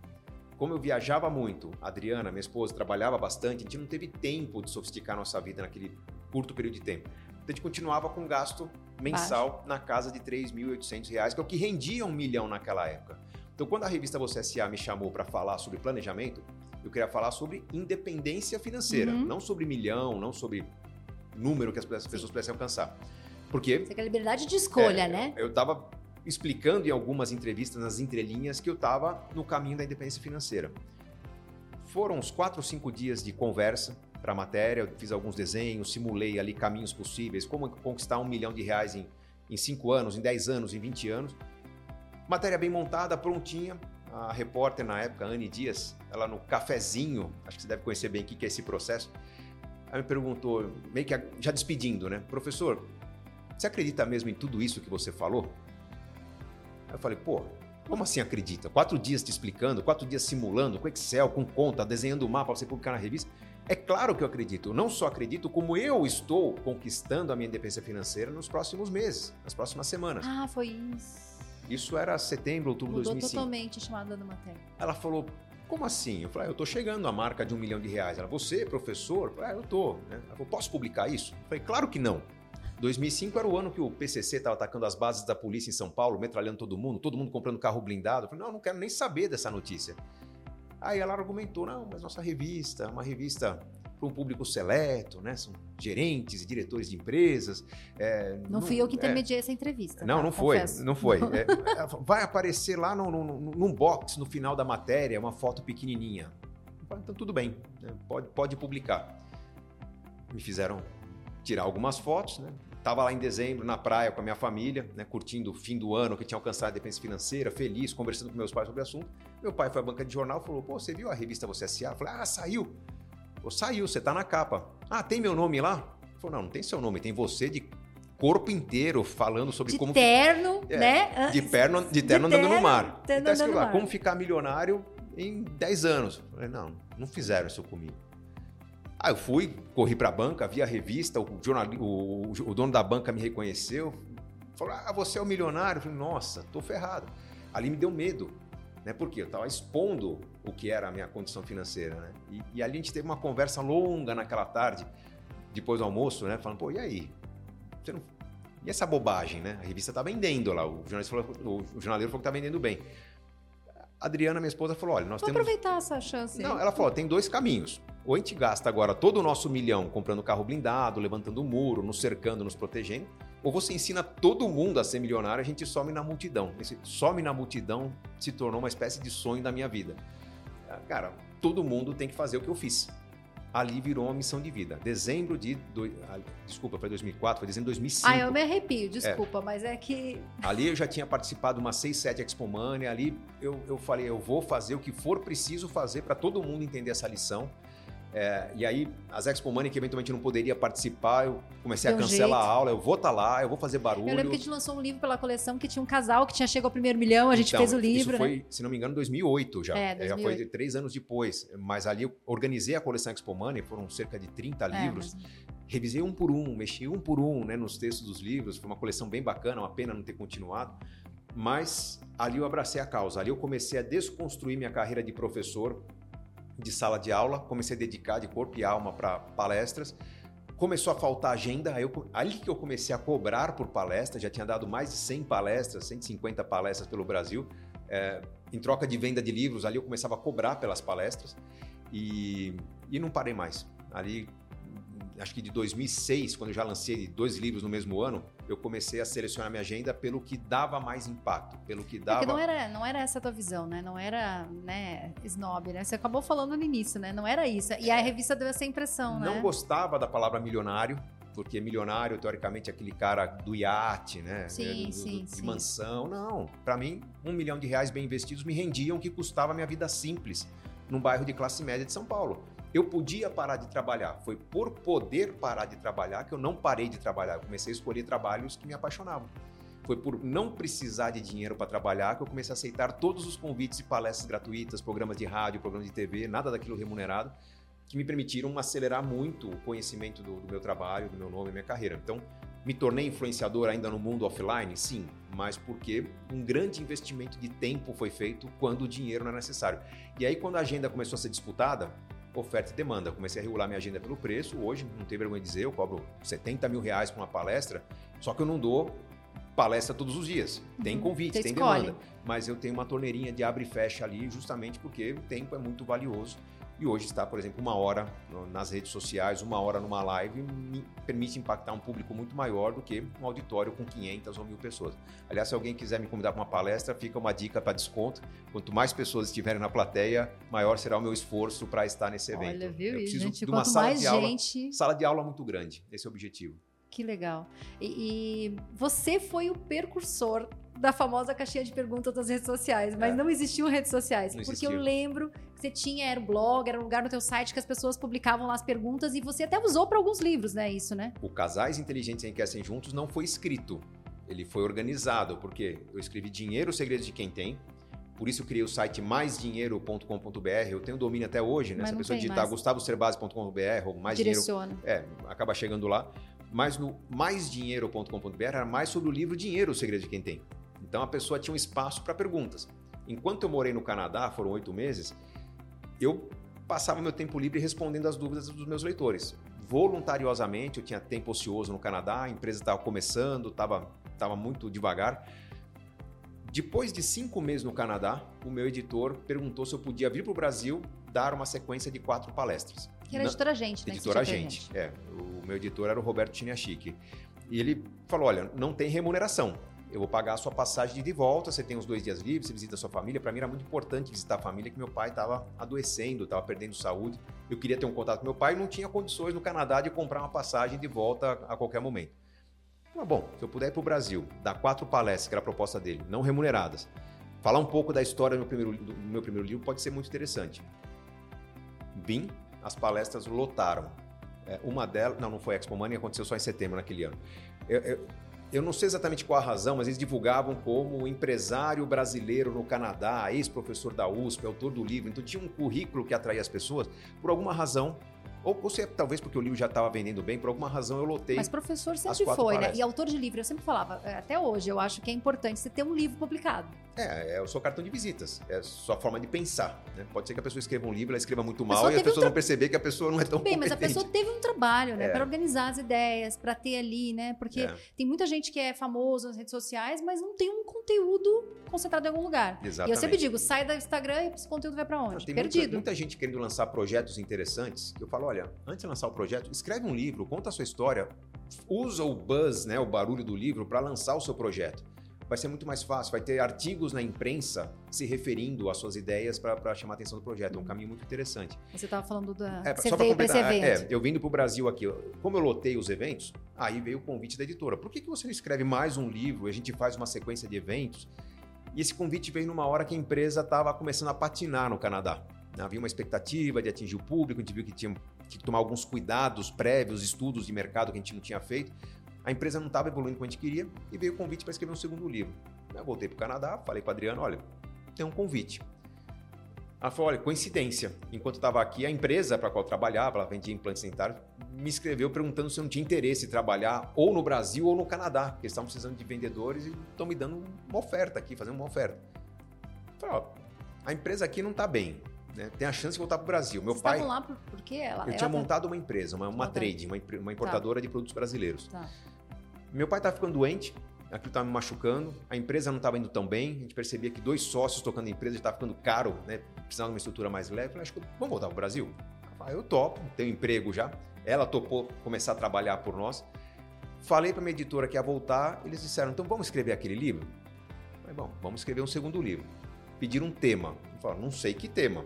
Speaker 2: Como eu viajava muito, a Adriana, minha esposa, trabalhava bastante, a gente não teve tempo de sofisticar nossa vida naquele curto período de tempo. Então, a gente continuava com gasto mensal baixo. na casa de 3.800 reais, que é o que rendia um milhão naquela época. Então, quando a revista Você S.A. me chamou para falar sobre planejamento, eu queria falar sobre independência financeira, uhum. não sobre milhão, não sobre número que as pessoas pudessem alcançar. Porque.
Speaker 1: Você quer liberdade de escolha,
Speaker 2: é,
Speaker 1: né?
Speaker 2: Eu estava explicando em algumas entrevistas, nas entrelinhas, que eu estava no caminho da independência financeira. Foram uns quatro ou cinco dias de conversa para a matéria, eu fiz alguns desenhos, simulei ali caminhos possíveis, como conquistar um milhão de reais em, em cinco anos, em dez anos, em 20 anos. Matéria bem montada, prontinha. A repórter na época, Anne Dias, ela no cafezinho, acho que você deve conhecer bem o que é esse processo, ela me perguntou, meio que já despedindo, né? Professor, você acredita mesmo em tudo isso que você falou? Eu falei, pô, como assim acredita? Quatro dias te explicando, quatro dias simulando, com Excel, com conta, desenhando o mapa para você publicar na revista. É claro que eu acredito. Não só acredito, como eu estou conquistando a minha independência financeira nos próximos meses, nas próximas semanas.
Speaker 1: Ah, foi isso.
Speaker 2: Isso era setembro, outubro de 2005.
Speaker 1: totalmente chamada da matéria.
Speaker 2: Ela falou, como assim? Eu falei, ah, eu estou chegando à marca de um milhão de reais. Ela, você, professor? Eu falei, ah, eu estou. Né? Ela falou, posso publicar isso? Eu falei, claro que não. 2005 era o ano que o PCC estava atacando as bases da polícia em São Paulo, metralhando todo mundo, todo mundo comprando carro blindado. Eu falei, não, não quero nem saber dessa notícia. Aí ela argumentou, não, mas nossa revista, uma revista para um público seleto, né? São gerentes e diretores de empresas.
Speaker 1: É, não, não, fui eu que intermediei é, essa entrevista.
Speaker 2: Não, tá? não foi, Confesso. não foi. É, é, vai aparecer lá no, no, num box no final da matéria uma foto pequenininha. Então tudo bem, né? pode, pode publicar. Me fizeram tirar algumas fotos, né? Tava lá em dezembro na praia com a minha família, né, curtindo o fim do ano que tinha alcançado a dependência financeira, feliz, conversando com meus pais sobre o assunto. Meu pai foi à banca de jornal e falou: "Pô, você viu a revista Você S.A.?" Eu falei: "Ah, saiu". Pô, saiu, você tá na capa. Ah, tem meu nome lá? Ele falou, não, não tem seu nome, tem você de corpo inteiro falando sobre
Speaker 1: de
Speaker 2: como.
Speaker 1: Terno,
Speaker 2: é,
Speaker 1: né?
Speaker 2: De, perno, de terno de andando no mar. Terno tá andando lá, mar. como ficar milionário em 10 anos. Eu falei, não, não fizeram isso comigo. Aí eu fui, corri para a banca, vi a revista, o, jornal, o, o, dono da banca me reconheceu, falou: Ah, você é o milionário? Eu falei, nossa, tô ferrado. Ali me deu medo né? Porque eu estava expondo o que era a minha condição financeira, né? E, e, ali a gente teve uma conversa longa naquela tarde, depois do almoço, né? Falando, pô, e aí? Você não... E essa bobagem, né? A revista está vendendo lá, o jornalista falou, o jornaleiro falou que está vendendo bem. A Adriana, minha esposa, falou, olha, nós Vou
Speaker 1: temos... aproveitar essa chance.
Speaker 2: Não, ela falou, tem dois caminhos. Ou a gente gasta agora todo o nosso milhão comprando carro blindado, levantando o um muro, nos cercando, nos protegendo, ou você ensina todo mundo a ser milionário, a gente some na multidão. Esse some na multidão se tornou uma espécie de sonho da minha vida. Ah, cara, todo mundo tem que fazer o que eu fiz. Ali virou uma missão de vida. Dezembro de. Do... Ah, desculpa, foi 2004, foi dezembro de 2005.
Speaker 1: Ah, eu me arrepio, desculpa, é. mas é que.
Speaker 2: Ali eu já tinha participado de uma 6, 7 Expo Money. Ali eu, eu falei, eu vou fazer o que for preciso fazer para todo mundo entender essa lição. É, e aí, as Expo Money, que eventualmente não poderia participar, eu comecei Deu a cancelar jeito. a aula, eu vou estar tá lá, eu vou fazer barulho.
Speaker 1: Eu lembro que a gente lançou um livro pela coleção que tinha um casal que tinha chegado ao primeiro milhão, a gente então, fez o livro.
Speaker 2: Isso foi, né? se não me engano, 2008 já. É, 2008. Já foi três anos depois. Mas ali eu organizei a coleção Expo Money, foram cerca de 30 é, livros. Mas... revisei um por um, mexi um por um né, nos textos dos livros. Foi uma coleção bem bacana, uma pena não ter continuado. Mas ali eu abracei a causa. Ali eu comecei a desconstruir minha carreira de professor de sala de aula, comecei a dedicar de corpo e alma para palestras. Começou a faltar agenda, aí eu, ali que eu comecei a cobrar por palestra, já tinha dado mais de 100 palestras, 150 palestras pelo Brasil. É, em troca de venda de livros, ali eu começava a cobrar pelas palestras e, e não parei mais. Ali acho que de 2006, quando eu já lancei dois livros no mesmo ano, eu comecei a selecionar minha agenda pelo que dava mais impacto, pelo que dava.
Speaker 1: Porque não era, não era essa a tua visão, né? Não era, né, snob, né? Você acabou falando no início, né? Não era isso. E a revista deu essa impressão,
Speaker 2: não
Speaker 1: né?
Speaker 2: Não gostava da palavra milionário, porque milionário, teoricamente, é aquele cara do iate, né?
Speaker 1: Sim,
Speaker 2: do,
Speaker 1: sim,
Speaker 2: de
Speaker 1: sim.
Speaker 2: mansão. Não, para mim, um milhão de reais bem investidos me rendiam o que custava a minha vida simples num bairro de classe média de São Paulo. Eu podia parar de trabalhar. Foi por poder parar de trabalhar que eu não parei de trabalhar. Eu comecei a escolher trabalhos que me apaixonavam. Foi por não precisar de dinheiro para trabalhar que eu comecei a aceitar todos os convites e palestras gratuitas, programas de rádio, programas de TV, nada daquilo remunerado, que me permitiram acelerar muito o conhecimento do, do meu trabalho, do meu nome, da minha carreira. Então, me tornei influenciador ainda no mundo offline? Sim, mas porque um grande investimento de tempo foi feito quando o dinheiro não era necessário. E aí, quando a agenda começou a ser disputada, oferta e demanda. Comecei a regular minha agenda pelo preço. Hoje, não tem vergonha de dizer, eu cobro 70 mil reais para uma palestra, só que eu não dou palestra todos os dias. Tem convite,
Speaker 1: Você
Speaker 2: tem
Speaker 1: escolhe.
Speaker 2: demanda. Mas eu tenho uma torneirinha de abre e fecha ali, justamente porque o tempo é muito valioso. E hoje está, por exemplo, uma hora nas redes sociais, uma hora numa live, me permite impactar um público muito maior do que um auditório com 500 ou mil pessoas. Aliás, se alguém quiser me convidar para uma palestra, fica uma dica para desconto. Quanto mais pessoas estiverem na plateia, maior será o meu esforço para estar nesse evento.
Speaker 1: Olha, viu,
Speaker 2: Eu preciso
Speaker 1: gente?
Speaker 2: de uma sala de aula,
Speaker 1: gente,
Speaker 2: sala de aula muito grande. Esse é o objetivo.
Speaker 1: que legal. E, e você foi o percursor da famosa caixinha de perguntas das redes sociais, mas
Speaker 2: É.
Speaker 1: não existiam redes sociais.
Speaker 2: Não
Speaker 1: porque eu
Speaker 2: existia.
Speaker 1: lembro que você tinha, era um blog, era um lugar no teu site que as pessoas publicavam lá as perguntas e você até usou para alguns livros, né? Isso, né?
Speaker 2: O Casais Inteligentes Enriquecem Juntos não foi escrito, ele foi organizado, porque eu escrevi Dinheiro, Segredos de Quem Tem, por isso eu criei o site maisdinheiro.com.br, eu tenho domínio até hoje, né?
Speaker 1: Mas
Speaker 2: Se a pessoa digitar
Speaker 1: mais.
Speaker 2: gustavocerbase.com.br ou mais dinheiro,
Speaker 1: Direciona.
Speaker 2: é, acaba chegando lá. Mas no maisdinheiro.com.br era mais sobre o livro Dinheiro, o Segredo de Quem Tem. Então a pessoa tinha um espaço para perguntas. Enquanto eu morei no Canadá, foram oito meses, eu passava meu tempo livre respondendo as dúvidas dos meus leitores. Voluntariosamente, eu tinha tempo ocioso no Canadá, a empresa estava começando, estava tava muito devagar. Depois de cinco meses no Canadá, o meu editor perguntou se eu podia vir para o Brasil dar uma sequência de quatro palestras.
Speaker 1: Que era
Speaker 2: Na-
Speaker 1: editora gente, né?
Speaker 2: Editora Gente, é. O meu editor era o Roberto Chiniachique. E ele falou: olha, não tem remuneração. Eu vou pagar a sua passagem de volta, você tem os dois dias livres, você visita a sua família. Para mim era muito importante visitar a família, que meu pai estava adoecendo, estava perdendo saúde. Eu queria ter um contato com meu pai e não tinha condições no Canadá de comprar uma passagem de volta a qualquer momento. Mas bom, se eu puder ir para o Brasil, dar quatro palestras, que era a proposta dele, não remuneradas, falar um pouco da história do meu primeiro, do meu primeiro livro pode ser muito interessante. Vim, as palestras lotaram. É, uma delas, não, não foi Expo Money, aconteceu só em setembro naquele ano. Eu, eu, eu não sei exatamente qual a razão, mas eles divulgavam como empresário brasileiro no Canadá, ex-professor da USP, autor do livro. Então tinha um currículo que atraía as pessoas. Por alguma razão, ou, ou se é, talvez porque o livro já estava vendendo bem, por alguma razão eu lotei.
Speaker 1: Mas professor sempre foi, né?
Speaker 2: palestras.
Speaker 1: E autor de livro, eu sempre falava, é, até hoje, eu acho que é importante você ter um livro publicado.
Speaker 2: É, é o seu cartão de visitas, é a sua forma de pensar. né? Pode ser que a pessoa escreva um livro, ela escreva muito mal e as
Speaker 1: teve um
Speaker 2: pessoas vão perceber que a pessoa não é tão
Speaker 1: Bem, mas a
Speaker 2: competente.
Speaker 1: pessoa teve um trabalho, né?
Speaker 2: É.
Speaker 1: Para organizar as ideias, para ter ali, né? Porque
Speaker 2: É,
Speaker 1: tem muita gente que é famoso nas redes sociais, mas não tem um conteúdo concentrado em algum lugar. E
Speaker 2: exatamente.
Speaker 1: eu sempre digo, sai do Instagram e esse conteúdo vai para
Speaker 2: Não,
Speaker 1: onde?
Speaker 2: tem
Speaker 1: Perdido.
Speaker 2: Muita, muita gente querendo lançar projetos interessantes. que Eu falo, olha, antes de lançar o projeto, escreve um livro, conta a sua história, usa o buzz, né, o barulho do livro para lançar o seu projeto. Vai ser muito mais fácil, vai ter artigos na imprensa se referindo às suas ideias para chamar a atenção do projeto. É um caminho muito interessante.
Speaker 1: Você estava falando da.
Speaker 2: É,
Speaker 1: você
Speaker 2: só
Speaker 1: para esse
Speaker 2: completar,
Speaker 1: evento.
Speaker 2: É, eu vindo para o Brasil aqui, como eu lotei os eventos, aí veio o convite da editora. Por que, que você não escreve mais um livro? A gente faz uma sequência de eventos. E esse convite veio numa hora que a empresa estava começando a patinar no Canadá. Havia uma expectativa de atingir o público, a gente viu que tinha que tomar alguns cuidados prévios, estudos de mercado que a gente não tinha feito. A empresa não estava evoluindo como a gente queria e veio o convite para escrever um segundo livro. Eu voltei para o Canadá, falei para Adriano, olha, tem um convite. Ela falou, olha, coincidência. Enquanto estava aqui, a empresa para a qual eu trabalhava, ela vendia implantes dentários, me escreveu perguntando se eu não tinha interesse em trabalhar ou no Brasil ou no Canadá, porque eles estavam precisando de vendedores e estão me dando uma oferta aqui, fazendo uma oferta. Eu falei, ó, a empresa aqui não está bem, né? tem a chance de voltar para o Brasil. Meu
Speaker 1: Vocês
Speaker 2: pai,
Speaker 1: lá por, por quê? Ela,
Speaker 2: eu
Speaker 1: ela
Speaker 2: tinha
Speaker 1: tá-
Speaker 2: montado uma empresa, uma, uma
Speaker 1: Montado.
Speaker 2: trade, uma, uma importadora de produtos brasileiros.
Speaker 1: Tá.
Speaker 2: Meu pai estava ficando doente, aquilo estava me machucando, a empresa não estava indo tão bem, a gente percebia que dois sócios tocando a empresa já estava ficando caro, né? precisava de uma estrutura mais leve. Eu falei, acho que vamos voltar para o Brasil? Eu topo, tenho emprego já. Ela topou começar a trabalhar por nós. Falei para minha editora que ia voltar, eles disseram, então vamos escrever aquele livro? Eu falei, bom, vamos escrever um segundo livro. Pediram um tema. Eu falei, não sei que tema.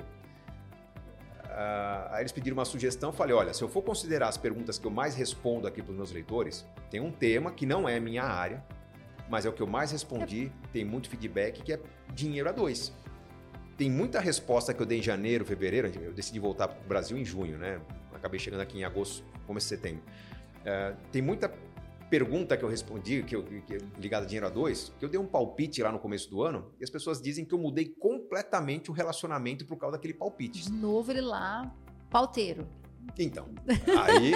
Speaker 2: Aí eles pediram uma sugestão, falei, olha, se eu for considerar as perguntas que eu mais respondo aqui para os meus leitores, tem um tema que não é minha área, mas é o que eu mais respondi, tem muito feedback, que é dinheiro a dois. Tem muita resposta que eu dei em janeiro, fevereiro, eu decidi voltar para o Brasil em junho, né? Acabei chegando aqui em agosto, começo de setembro. Ah, tem muita pergunta que eu respondi, que eu, que, ligada a dinheiro a dois, que eu dei um palpite lá no começo do ano, e as pessoas dizem que eu mudei completamente o relacionamento por causa daquele palpite.
Speaker 1: De novo ele lá, pauteiro.
Speaker 2: Então, aí,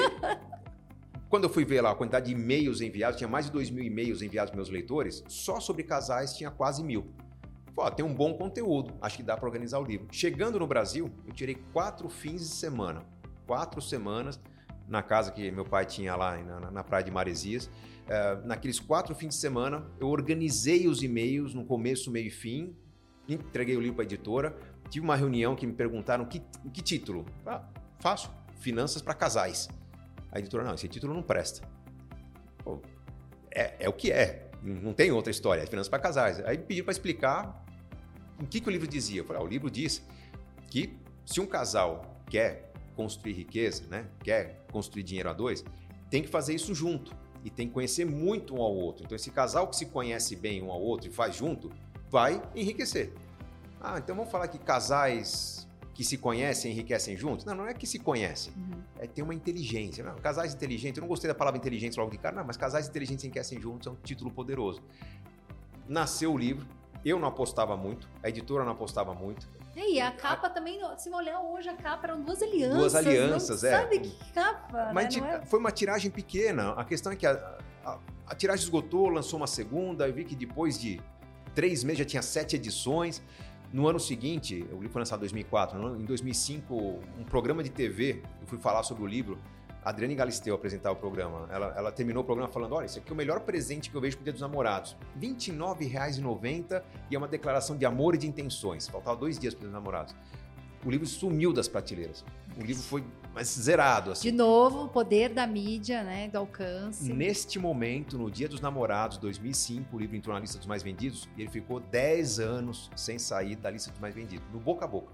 Speaker 2: quando eu fui ver lá a quantidade de e-mails enviados, tinha mais de 2 mil e-mails enviados para meus leitores, só sobre casais tinha quase mil. Pô, tem um bom conteúdo, acho que dá para organizar o livro. Chegando no Brasil, eu tirei quatro fins de semana, quatro semanas, na casa que meu pai tinha lá na, na praia de Maresias. Eh, naqueles quatro fins de semana, eu organizei os e-mails no começo, meio e fim, entreguei o livro para a editora, tive uma reunião que me perguntaram que, que título. Ah, fácil, finanças para casais. A editora, não, esse título não presta. Pô, é, é o que é, não tem outra história, é finanças para casais. Aí pediram para explicar o que, que o livro dizia. Eu falei, ah, o livro diz que se um casal quer construir riqueza, né, quer construir dinheiro a dois, tem que fazer isso junto e tem que conhecer muito um ao outro. Então, esse casal que se conhece bem um ao outro e faz junto, vai enriquecer. Ah, então vamos falar que casais que se conhecem enriquecem juntos? Não, não é que se conhecem,
Speaker 1: Uhum.
Speaker 2: é ter uma inteligência. Não, casais inteligentes, eu não gostei da palavra inteligente logo de cara, não, mas casais inteligentes enriquecem juntos é um título poderoso. Nasceu o livro, eu não apostava muito, a editora não apostava muito.
Speaker 1: E aí, a capa também, se você olhar hoje, a capa eram duas alianças.
Speaker 2: Duas alianças, é.
Speaker 1: Sabe que capa?
Speaker 2: Mas
Speaker 1: né?
Speaker 2: ti-
Speaker 1: Não é-
Speaker 2: foi uma tiragem pequena. A questão é que a, a- a tiragem esgotou, lançou uma segunda. Eu vi que depois de três meses já tinha sete edições. No ano seguinte, o livro foi lançado em 2004. no ano- Em 2005, um programa de TV, eu fui falar sobre o livro. A Adriane Galisteu apresentar o programa. Ela, ela terminou o programa falando: olha, isso aqui é o melhor presente que eu vejo pro Dia dos Namorados. R$ 29,90 e é uma declaração de amor e de intenções. Faltava dois dias para dos Namorados. O livro sumiu das prateleiras. O livro foi mas zerado. Assim.
Speaker 1: De novo, o poder da mídia, né? Do alcance.
Speaker 2: Neste momento, no Dia dos Namorados, 2005, o livro entrou na lista dos mais vendidos e ele ficou 10 anos sem sair da lista dos mais vendidos, no boca a boca.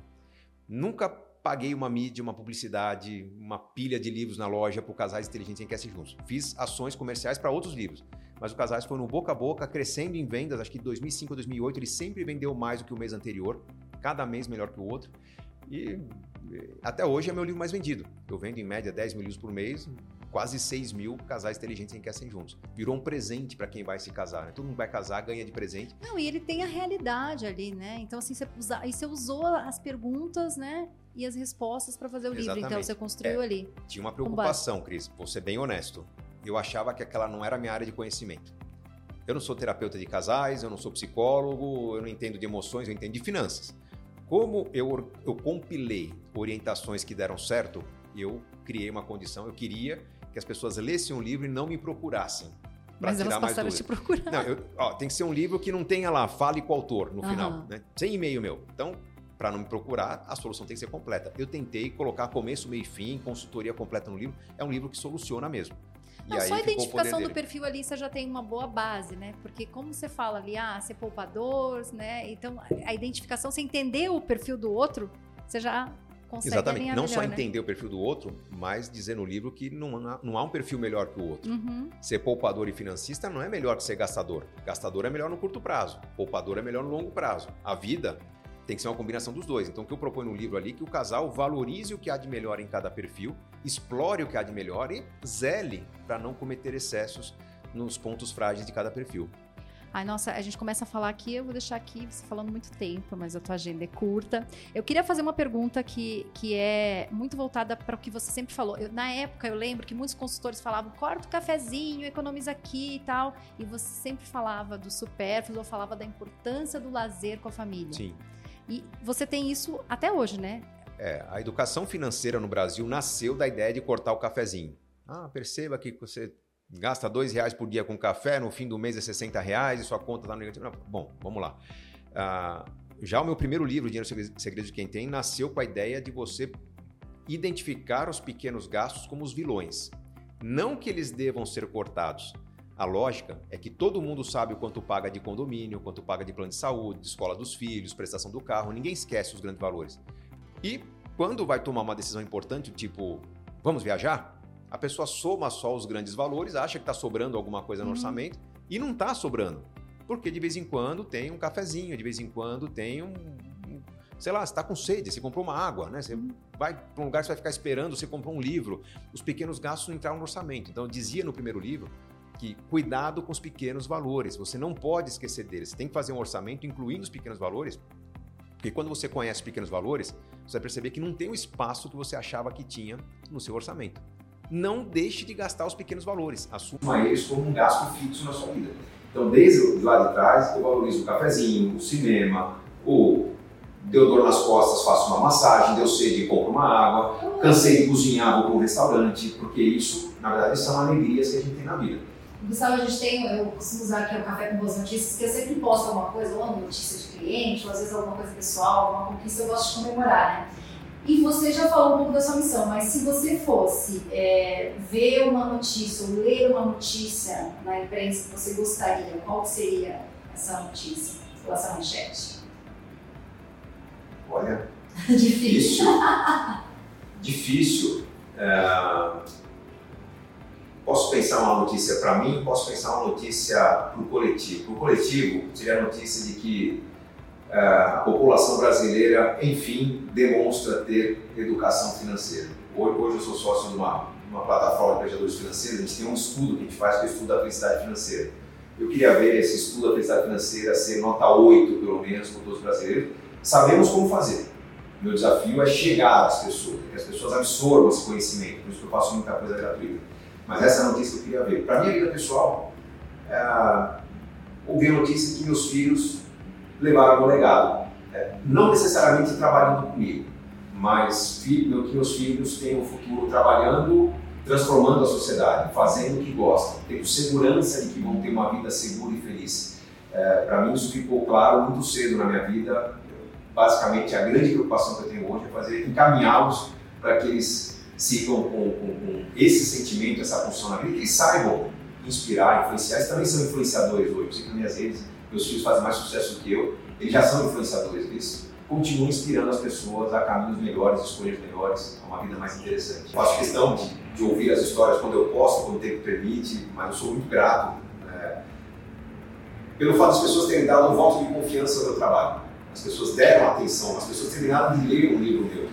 Speaker 2: Nunca paguei uma mídia, uma publicidade, uma pilha de livros na loja para o Casais Inteligentes Enriquece Juntos. Fiz ações comerciais para outros livros, mas o Casais foi no boca a boca, crescendo em vendas. Acho que de 2005 a 2008 ele sempre vendeu mais do que o mês anterior, cada mês melhor que o outro. E até hoje é meu livro mais vendido. Eu vendo em média 10 mil livros por mês, quase 6 mil casais inteligentes enriquecem juntos. Virou um presente para quem vai se casar. Né? Todo mundo vai casar, ganha de presente.
Speaker 1: Não, e ele tem a realidade ali, né? Então, assim, você, usa, você usou as perguntas, né? E as respostas para fazer o livro. Então,
Speaker 2: Exatamente.
Speaker 1: você construiu ali.
Speaker 2: Tinha uma preocupação, Cris, vou ser bem honesto. Eu achava que aquela não era a minha área de conhecimento. Eu não sou terapeuta de casais, eu não sou psicólogo, eu não entendo de emoções, eu entendo de finanças. Como eu, eu compilei orientações que deram certo, eu criei uma condição, eu queria que as pessoas lessem um livro e não me procurassem.
Speaker 1: Mas elas passaram a te procurar.
Speaker 2: Não, eu- ó, tem que ser um livro que não tenha lá, fale com o autor no
Speaker 1: Aham.
Speaker 2: final, né? Sem e-mail meu. Então, para não me procurar, a solução tem que ser completa. Eu tentei colocar começo, meio e fim, consultoria completa no livro. É um livro que soluciona mesmo.
Speaker 1: Não, só a identificação do perfil ali você já tem uma boa base, né? Porque como você fala ali, ah, ser poupador, né? Então, a identificação, você entender o perfil do outro, você já consegue
Speaker 2: Exatamente. Não
Speaker 1: melhor,
Speaker 2: só
Speaker 1: né?
Speaker 2: entender o perfil do outro, mas dizer no livro que não há, não há um perfil melhor que o outro.
Speaker 1: Uhum.
Speaker 2: Ser poupador e financista não é melhor que ser gastador. Gastador é melhor no curto prazo, poupador é melhor no longo prazo. A vida tem que ser uma combinação dos dois. Então, o que eu proponho no livro ali é que o casal valorize o que há de melhor em cada perfil, explore o que há de melhor e zele para não cometer excessos nos pontos frágeis de cada perfil.
Speaker 1: Ai, nossa, a gente começa a falar aqui, eu vou deixar aqui você falando muito tempo, mas a tua agenda é curta. Eu queria fazer uma pergunta que, que é muito voltada para o que você sempre falou. Eu, na época, eu lembro que muitos consultores falavam, corta o cafezinho, economiza aqui e tal. E você sempre falava do supérfluo, ou falava da importância do lazer com a família.
Speaker 2: Sim.
Speaker 1: E você tem isso até hoje, né?
Speaker 2: É, a educação financeira no Brasil nasceu da ideia de cortar o cafezinho. Ah, perceba que você gasta dois reais por dia com café, no fim do mês é 60 reais e sua conta está negativa. Bom, vamos lá. Ah, já o meu primeiro livro, Dinheiro Segredo de Quem Tem, nasceu com a ideia de você identificar os pequenos gastos como os vilões. Não que eles devam ser cortados. A lógica é que todo mundo sabe o quanto paga de condomínio, quanto paga de plano de saúde, de escola dos filhos, prestação do carro, ninguém esquece os grandes valores. E quando vai tomar uma decisão importante, tipo, vamos viajar? A pessoa soma só os grandes valores, acha que está sobrando alguma coisa no uhum. orçamento e não está sobrando. Porque de vez em quando tem um cafezinho, de vez em quando tem um. Sei lá, você está com sede, você comprou uma água, né? Você uhum. vai para um lugar, você vai ficar esperando, você comprou um livro. Os pequenos gastos não entraram no orçamento. Então, eu dizia no primeiro livro que cuidado com os pequenos valores. Você não pode esquecer deles. Você tem que fazer um orçamento incluindo os pequenos valores, porque quando você conhece pequenos valores, você vai perceber que não tem o espaço que você achava que tinha no seu orçamento não deixe de gastar os pequenos valores. Assuma eles como um gasto fixo na sua vida. Então, desde lá de trás, eu valorizo o cafezinho, o cinema, o deu dor nas costas, faço uma massagem, deu sede, compro uma água, cansei de cozinhar, vou para um restaurante, porque isso, na verdade, são alegrias que a gente tem na vida.
Speaker 1: Gustavo, a gente tem, eu costumo usar aqui o Café com Boas Notícias, que eu sempre posto alguma coisa, ou uma notícia de cliente, ou às vezes alguma coisa pessoal, alguma conquista, eu gosto de comemorar, né? E você já falou um pouco da sua missão, mas se você fosse é, ver uma notícia ou ler uma notícia na imprensa que você gostaria, qual seria essa notícia ou essa manchete?
Speaker 2: Olha,
Speaker 1: difícil.
Speaker 2: difícil. É... Posso pensar uma notícia para mim, posso pensar uma notícia para o coletivo. Para o coletivo, seria a notícia de que é, a população brasileira, enfim, demonstra ter educação financeira. Hoje, hoje eu sou sócio de uma, uma plataforma de planejadores financeiros, a gente tem um estudo que a gente faz que é o estudo da felicidade financeira. Eu queria ver esse estudo da felicidade financeira ser nota 8, pelo menos, para todos os brasileiros. Sabemos como fazer. Meu desafio é chegar às pessoas, que as pessoas absorvam esse conhecimento, por isso que eu faço muita coisa gratuita. Mas essa notícia eu queria ver. Para minha vida pessoal, é, a notícia que meus filhos levaram o legado. É, não necessariamente trabalhando comigo, mas filho, que meus filhos tenham um futuro trabalhando, transformando a sociedade, fazendo o que gostam, tendo segurança de que vão ter uma vida segura e feliz. É, Para mim, isso ficou claro muito cedo na minha vida. Basicamente, a grande preocupação que eu tenho hoje é fazer encaminhá-los para que eles sigam com, com, com, esse sentimento, essa função na vida, que eles saibam inspirar, influenciar. Eles também são influenciadores hoje. Eu sei que nas minhas redes meus filhos fazem mais sucesso do que eu, eles já são influenciadores, eles continuam inspirando as pessoas a caminhos melhores, escolhas melhores, a uma vida mais interessante. Faço questão de, de, ouvir as histórias quando eu posso, quando o tempo permite, mas eu sou muito grato né, pelo fato das pessoas terem dado um voto de confiança ao meu trabalho. As pessoas deram atenção, as pessoas terminaram de ler um livro meu.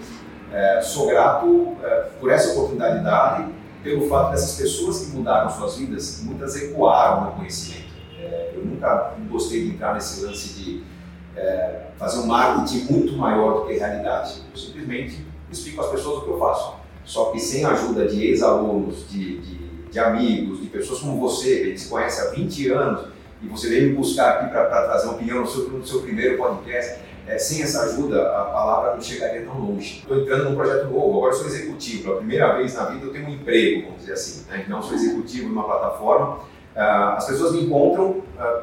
Speaker 2: É, sou grato é, por essa oportunidade dada pelo fato dessas pessoas que mudaram suas vidas, muitas ecoaram meu conhecimento. É, eu nunca gostei de entrar nesse lance de é, fazer um marketing muito maior do que a realidade. Eu simplesmente explico às pessoas o que eu faço. Só que sem a ajuda de ex-alunos, de, de, de, amigos, de pessoas como você, que a gente se conhece há 20 anos, e você veio me buscar aqui para trazer uma opinião no seu, no seu primeiro podcast, é, sem essa ajuda, a palavra não chegaria tão longe. Estou entrando num projeto novo, agora sou executivo. Pela primeira vez na vida eu tenho um emprego, vamos dizer assim. Né? Então, sou executivo numa plataforma Uh, as pessoas me encontram uh,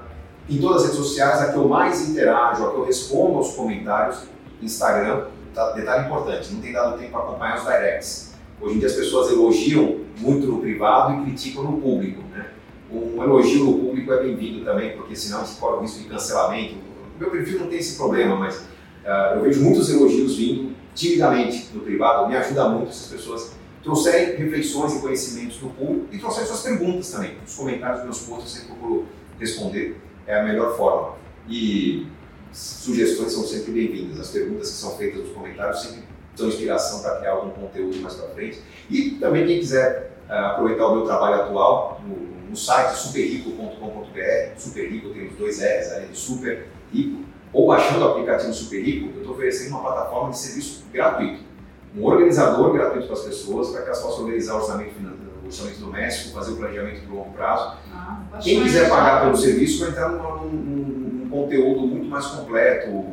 Speaker 2: em todas as redes sociais, a que eu mais interajo, a que eu respondo aos comentários, Instagram, tá, detalhe importante, não tem dado tempo para acompanhar os directs. Hoje em dia as pessoas elogiam muito no privado e criticam no público. Né? Um elogio no público é bem-vindo também, porque senão se corre o risco de cancelamento. Meu perfil não tem esse problema, mas uh, eu vejo muitos elogios vindo timidamente no privado, me ajuda muito essas pessoas trouxerem reflexões e conhecimentos do público e trouxerem suas perguntas também. Os comentários dos meus posts eu sempre procuro responder, é a melhor forma. E sugestões são sempre bem-vindas. As perguntas que são feitas nos comentários sempre dão inspiração para criar algum conteúdo mais para frente. E também quem quiser uh, aproveitar o meu trabalho atual no, no site superrico.com.br. Superrico tem os dois R's ali de super rico. Ou baixando o aplicativo Super Rico, eu estou oferecendo uma plataforma de serviço gratuito. Um organizador gratuito para as pessoas, para que elas possam organizar o orçamento, o orçamento doméstico, fazer o planejamento de longo prazo. Ah, Quem quiser pagar pelo serviço vai entrar num, num, num conteúdo muito mais completo,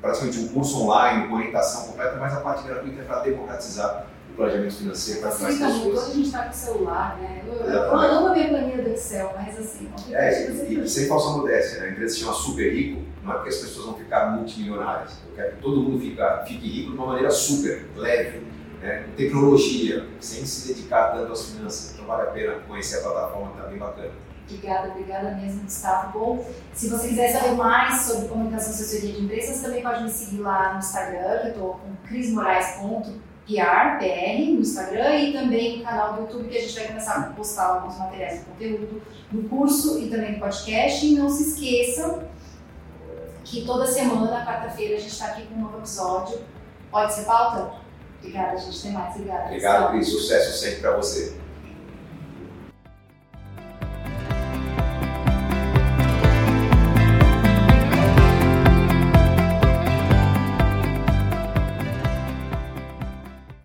Speaker 2: praticamente um curso online, com orientação completa, mas a parte gratuita é para democratizar o planejamento financeiro para mais
Speaker 1: pessoas. Hoje a gente está com o celular, né? Eu, eu amo a minha planilha do Excel, mas assim... É,
Speaker 2: e, e, sem falsa modéstia, né? a empresa se chama Super Rico, não é porque as pessoas vão ficar multimilionárias. Eu quero que todo mundo fique, fique rico de uma maneira super, leve, né? com tecnologia, sem se dedicar tanto às finanças. Então vale a pena conhecer a plataforma, está bem bacana.
Speaker 1: Obrigada, obrigada mesmo, Gustavo. Bom, se você quiser saber mais sobre comunicação e assessoria de empresas, também pode me seguir lá no Instagram, que eu estou com crismorais.pr, PR, no Instagram, e também no canal do YouTube, que a gente vai começar a postar alguns materiais de conteúdo do curso e também do podcast. E não se esqueçam que toda semana, quarta-feira, a gente está aqui com um novo episódio. Pode ser pauta? Obrigada, gente. Tem mais. Obrigada.
Speaker 2: Obrigado, Cris. Sucesso sempre para você.